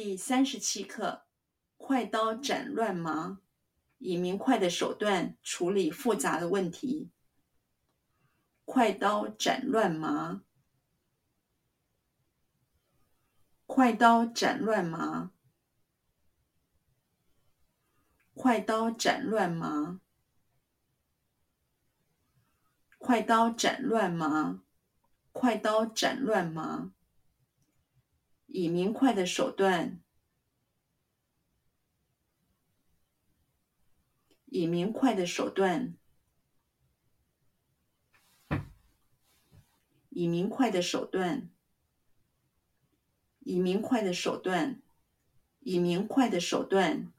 第三十七课：快刀斩乱麻，以明快的手段处理复杂的问题。快刀斩乱麻，快刀斩乱麻，快刀斩乱麻，快刀斩乱麻，快刀斩乱麻。以明快的手段，以明快的手段，以明快的手段，以明快的手段，以明快的手段，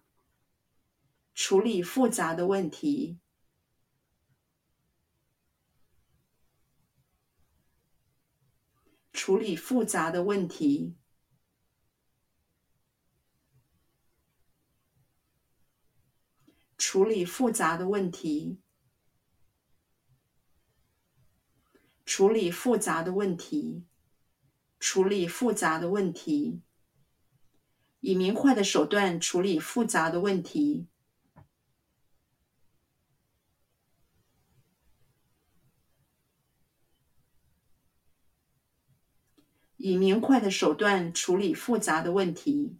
处理复杂的问题，处理复杂的问题。处理复杂的问题，处理复杂的问题，处理复杂的问题，以明快的手段处理复杂的问题，以明快的手段处理复杂的问题。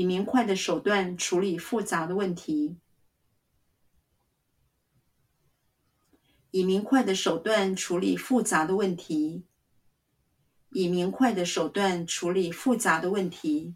以明快的手段处理复杂的问题。以明快的手段处理复杂的问题。以明快的手段处理复杂的问题。